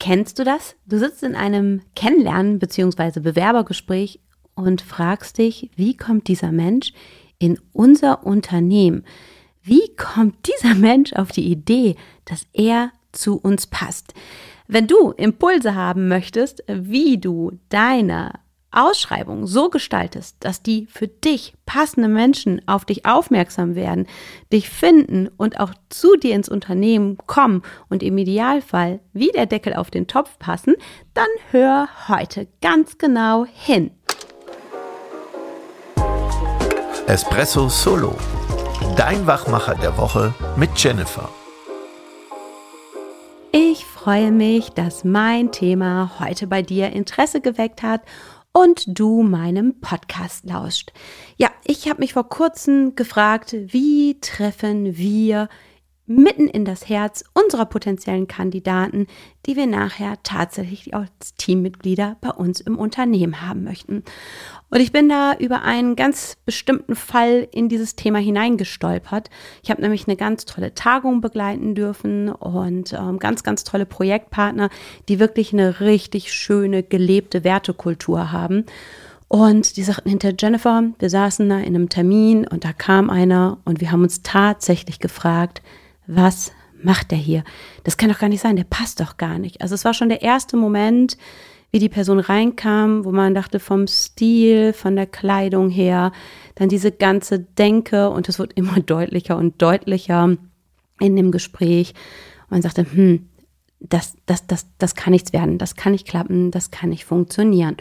Kennst du das? Du sitzt in einem Kennenlernen bzw. Bewerbergespräch und fragst dich, wie kommt dieser Mensch in unser Unternehmen? Wie kommt dieser Mensch auf die Idee, dass er zu uns passt? Wenn du Impulse haben möchtest, wie du deine Ausschreibung so gestaltest, dass die für dich passende Menschen auf dich aufmerksam werden, dich finden und auch zu dir ins Unternehmen kommen und im Idealfall wie der Deckel auf den Topf passen, dann hör heute ganz genau hin. Espresso Solo, dein Wachmacher der Woche mit Jennifer. Ich freue mich, dass mein Thema heute bei dir Interesse geweckt hat und du meinem Podcast lauscht. Ja, ich habe mich vor kurzem gefragt, wie treffen wir mitten in das Herz unserer potenziellen Kandidaten, die wir nachher tatsächlich als Teammitglieder bei uns im Unternehmen haben möchten. Und ich bin da über einen ganz bestimmten Fall in dieses Thema hineingestolpert. Ich habe nämlich eine ganz tolle Tagung begleiten dürfen und ähm, ganz, ganz tolle Projektpartner, die wirklich eine richtig schöne, gelebte Wertekultur haben. Und die sagten hinter Jennifer, wir saßen da in einem Termin und da kam einer und wir haben uns tatsächlich gefragt, was macht der hier? Das kann doch gar nicht sein, der passt doch gar nicht. Also es war schon der erste Moment, wie die Person reinkam, wo man dachte vom Stil, von der Kleidung her, dann diese ganze Denke und es wird immer deutlicher und deutlicher in dem Gespräch. Und man sagte, hm, das, das, das, das kann nichts werden, das kann nicht klappen, das kann nicht funktionieren.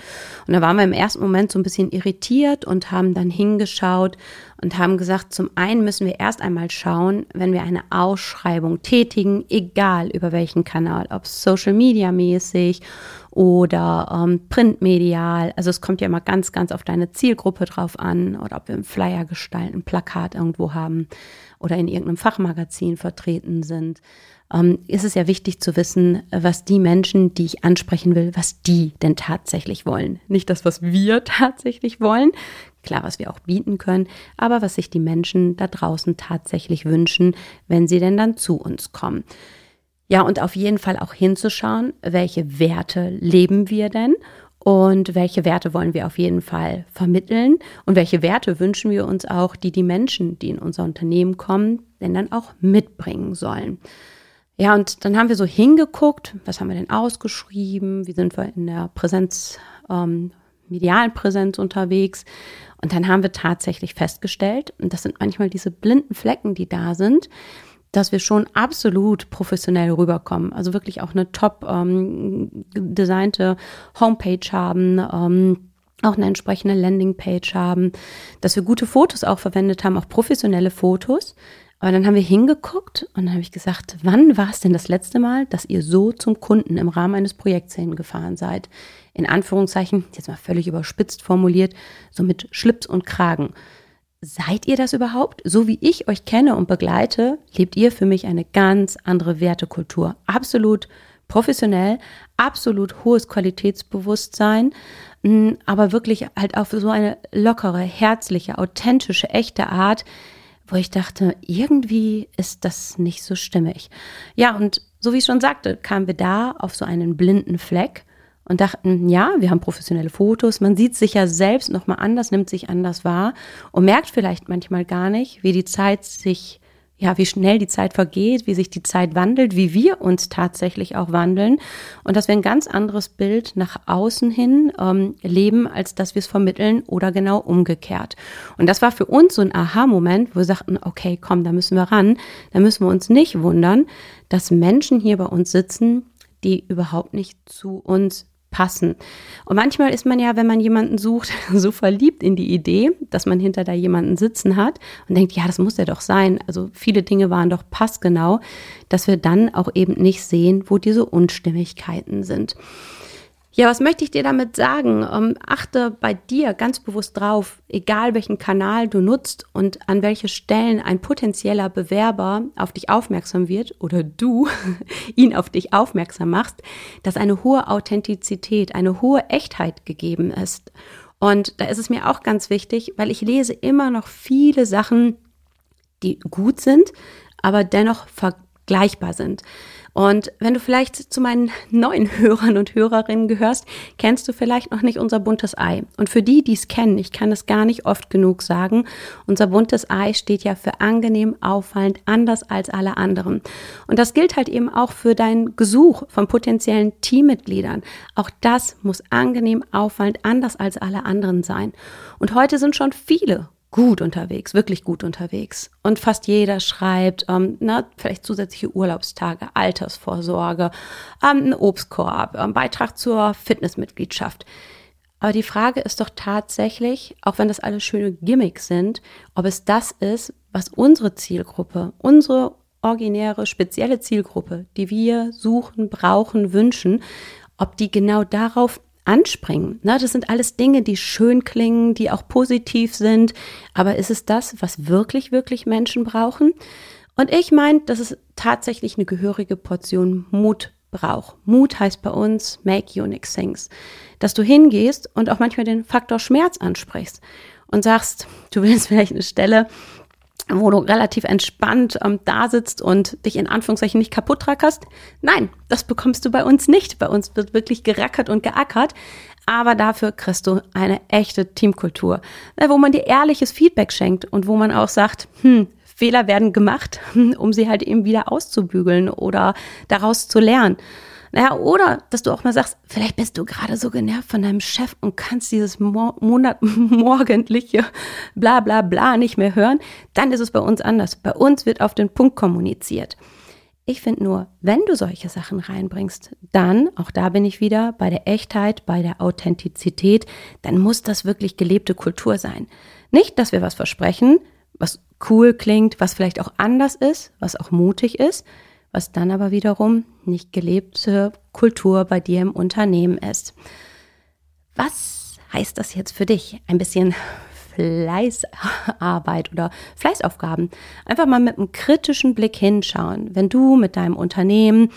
Und da waren wir im ersten Moment so ein bisschen irritiert und haben dann hingeschaut und haben gesagt, zum einen müssen wir erst einmal schauen, wenn wir eine Ausschreibung tätigen, egal über welchen Kanal, ob Social Media mäßig oder ähm, printmedial. Also es kommt ja immer ganz, ganz auf deine Zielgruppe drauf an oder ob wir einen Flyer gestalten, ein Plakat irgendwo haben oder in irgendeinem Fachmagazin vertreten sind ähm, ist es ja wichtig zu wissen, was die Menschen, die ich ansprechen will, was die denn tatsächlich wollen. Nicht das, was wir tatsächlich wollen, klar, was wir auch bieten können, aber was sich die Menschen da draußen tatsächlich wünschen, wenn sie denn dann zu uns kommen. Ja, und auf jeden Fall auch hinzuschauen, welche Werte leben wir denn und welche Werte wollen wir auf jeden Fall vermitteln und welche Werte wünschen wir uns auch, die die Menschen, die in unser Unternehmen kommen, denn dann auch mitbringen sollen. Ja, und dann haben wir so hingeguckt, was haben wir denn ausgeschrieben, wie sind wir in der Präsenz, ähm, medialen Präsenz unterwegs. Und dann haben wir tatsächlich festgestellt, und das sind manchmal diese blinden Flecken, die da sind, dass wir schon absolut professionell rüberkommen. Also wirklich auch eine top ähm, designte Homepage haben, ähm, auch eine entsprechende Landingpage haben, dass wir gute Fotos auch verwendet haben, auch professionelle Fotos, aber dann haben wir hingeguckt und dann habe ich gesagt, wann war es denn das letzte Mal, dass ihr so zum Kunden im Rahmen eines Projekts hingefahren seid? In Anführungszeichen, jetzt mal völlig überspitzt formuliert, so mit Schlips und Kragen. Seid ihr das überhaupt? So wie ich euch kenne und begleite, lebt ihr für mich eine ganz andere Wertekultur. Absolut professionell, absolut hohes Qualitätsbewusstsein, aber wirklich halt auf so eine lockere, herzliche, authentische, echte Art, wo ich dachte, irgendwie ist das nicht so stimmig. Ja, und so wie ich schon sagte, kamen wir da auf so einen blinden Fleck und dachten, ja, wir haben professionelle Fotos, man sieht sich ja selbst nochmal anders, nimmt sich anders wahr und merkt vielleicht manchmal gar nicht, wie die Zeit sich ja, wie schnell die Zeit vergeht, wie sich die Zeit wandelt, wie wir uns tatsächlich auch wandeln und dass wir ein ganz anderes Bild nach außen hin ähm, leben, als dass wir es vermitteln oder genau umgekehrt. Und das war für uns so ein Aha-Moment, wo wir sagten, okay, komm, da müssen wir ran, da müssen wir uns nicht wundern, dass Menschen hier bei uns sitzen, die überhaupt nicht zu uns passen. Und manchmal ist man ja, wenn man jemanden sucht, so verliebt in die Idee, dass man hinter da jemanden sitzen hat und denkt, ja, das muss ja doch sein. Also viele Dinge waren doch passgenau, dass wir dann auch eben nicht sehen, wo diese Unstimmigkeiten sind. Ja, was möchte ich dir damit sagen? Ähm, achte bei dir ganz bewusst drauf, egal welchen Kanal du nutzt und an welche Stellen ein potenzieller Bewerber auf dich aufmerksam wird oder du ihn auf dich aufmerksam machst, dass eine hohe Authentizität, eine hohe Echtheit gegeben ist. Und da ist es mir auch ganz wichtig, weil ich lese immer noch viele Sachen, die gut sind, aber dennoch vergleichbar sind. Und wenn du vielleicht zu meinen neuen Hörern und Hörerinnen gehörst, kennst du vielleicht noch nicht unser buntes Ei. Und für die, die es kennen, ich kann es gar nicht oft genug sagen, unser buntes Ei steht ja für angenehm, auffallend, anders als alle anderen. Und das gilt halt eben auch für dein Gesuch von potenziellen Teammitgliedern. Auch das muss angenehm, auffallend, anders als alle anderen sein. Und heute sind schon viele gut unterwegs, wirklich gut unterwegs. Und fast jeder schreibt, ähm, na, vielleicht zusätzliche Urlaubstage, Altersvorsorge, ähm, einen Obstkorb, ähm, Beitrag zur Fitnessmitgliedschaft. Aber die Frage ist doch tatsächlich, auch wenn das alles schöne Gimmicks sind, ob es das ist, was unsere Zielgruppe, unsere originäre, spezielle Zielgruppe, die wir suchen, brauchen, wünschen, ob die genau darauf anspringen. Ne? Das sind alles Dinge, die schön klingen, die auch positiv sind. Aber ist es das, was wirklich, wirklich Menschen brauchen? Und ich meine, dass es tatsächlich eine gehörige Portion Mut braucht. Mut heißt bei uns make unique things. Dass du hingehst und auch manchmal den Faktor Schmerz ansprichst und sagst, du willst vielleicht eine Stelle, wo du relativ entspannt ähm, da sitzt und dich in Anführungszeichen nicht kaputt rackerst. Nein, das bekommst du bei uns nicht. Bei uns wird wirklich gerackert und geackert. Aber dafür kriegst du eine echte Teamkultur, äh, wo man dir ehrliches Feedback schenkt und wo man auch sagt, hm, Fehler werden gemacht, um sie halt eben wieder auszubügeln oder daraus zu lernen. Naja, oder dass du auch mal sagst, vielleicht bist du gerade so genervt von deinem Chef und kannst dieses Mo Monat morgendliche bla bla bla nicht mehr hören, dann ist es bei uns anders. Bei uns wird auf den Punkt kommuniziert. Ich finde nur, wenn du solche Sachen reinbringst, dann, auch da bin ich wieder bei der Echtheit, bei der Authentizität, dann muss das wirklich gelebte Kultur sein. Nicht, dass wir was versprechen, was cool klingt, was vielleicht auch anders ist, was auch mutig ist, was dann aber wiederum nicht gelebte Kultur bei dir im Unternehmen ist. Was heißt das jetzt für dich? Ein bisschen Fleißarbeit oder Fleißaufgaben. Einfach mal mit einem kritischen Blick hinschauen. Wenn du mit deinem Unternehmen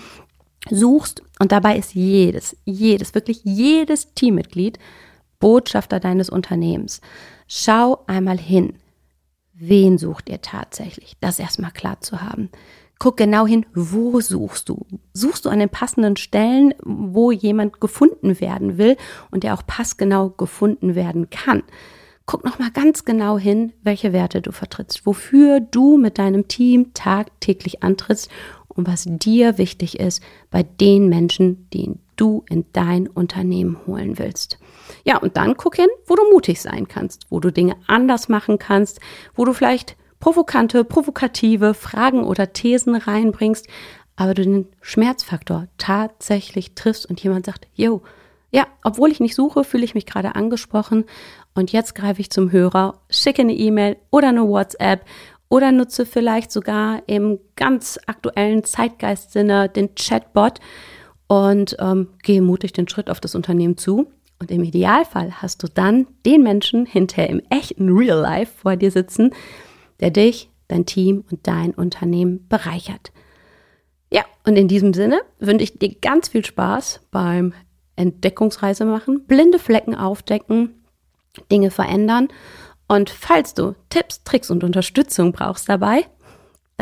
suchst und dabei ist jedes, jedes, wirklich jedes Teammitglied Botschafter deines Unternehmens. Schau einmal hin. Wen sucht ihr tatsächlich? Das erstmal klar zu haben. Guck genau hin, wo suchst du? Suchst du an den passenden Stellen, wo jemand gefunden werden will und der auch passgenau gefunden werden kann? Guck noch mal ganz genau hin, welche Werte du vertrittst, wofür du mit deinem Team tagtäglich antrittst und was dir wichtig ist bei den Menschen, die du in dein Unternehmen holen willst. Ja, und dann guck hin, wo du mutig sein kannst, wo du Dinge anders machen kannst, wo du vielleicht provokante, provokative Fragen oder Thesen reinbringst, aber du den Schmerzfaktor tatsächlich triffst und jemand sagt, yo, ja, obwohl ich nicht suche, fühle ich mich gerade angesprochen und jetzt greife ich zum Hörer, schicke eine E-Mail oder eine WhatsApp oder nutze vielleicht sogar im ganz aktuellen Zeitgeistsinne den Chatbot und ähm, gehe mutig den Schritt auf das Unternehmen zu. Und im Idealfall hast du dann den Menschen hinterher im echten Real Life vor dir sitzen, der dich, dein Team und dein Unternehmen bereichert. Ja, und in diesem Sinne wünsche ich dir ganz viel Spaß beim Entdeckungsreise machen, blinde Flecken aufdecken, Dinge verändern. Und falls du Tipps, Tricks und Unterstützung brauchst dabei,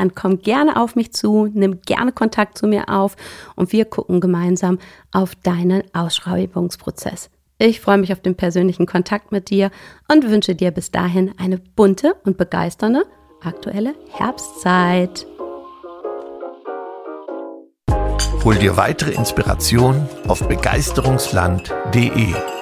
dann komm gerne auf mich zu, nimm gerne Kontakt zu mir auf und wir gucken gemeinsam auf deinen Ausschreibungsprozess. Ich freue mich auf den persönlichen Kontakt mit dir und wünsche dir bis dahin eine bunte und begeisternde aktuelle Herbstzeit. Hol dir weitere Inspiration auf begeisterungsland.de.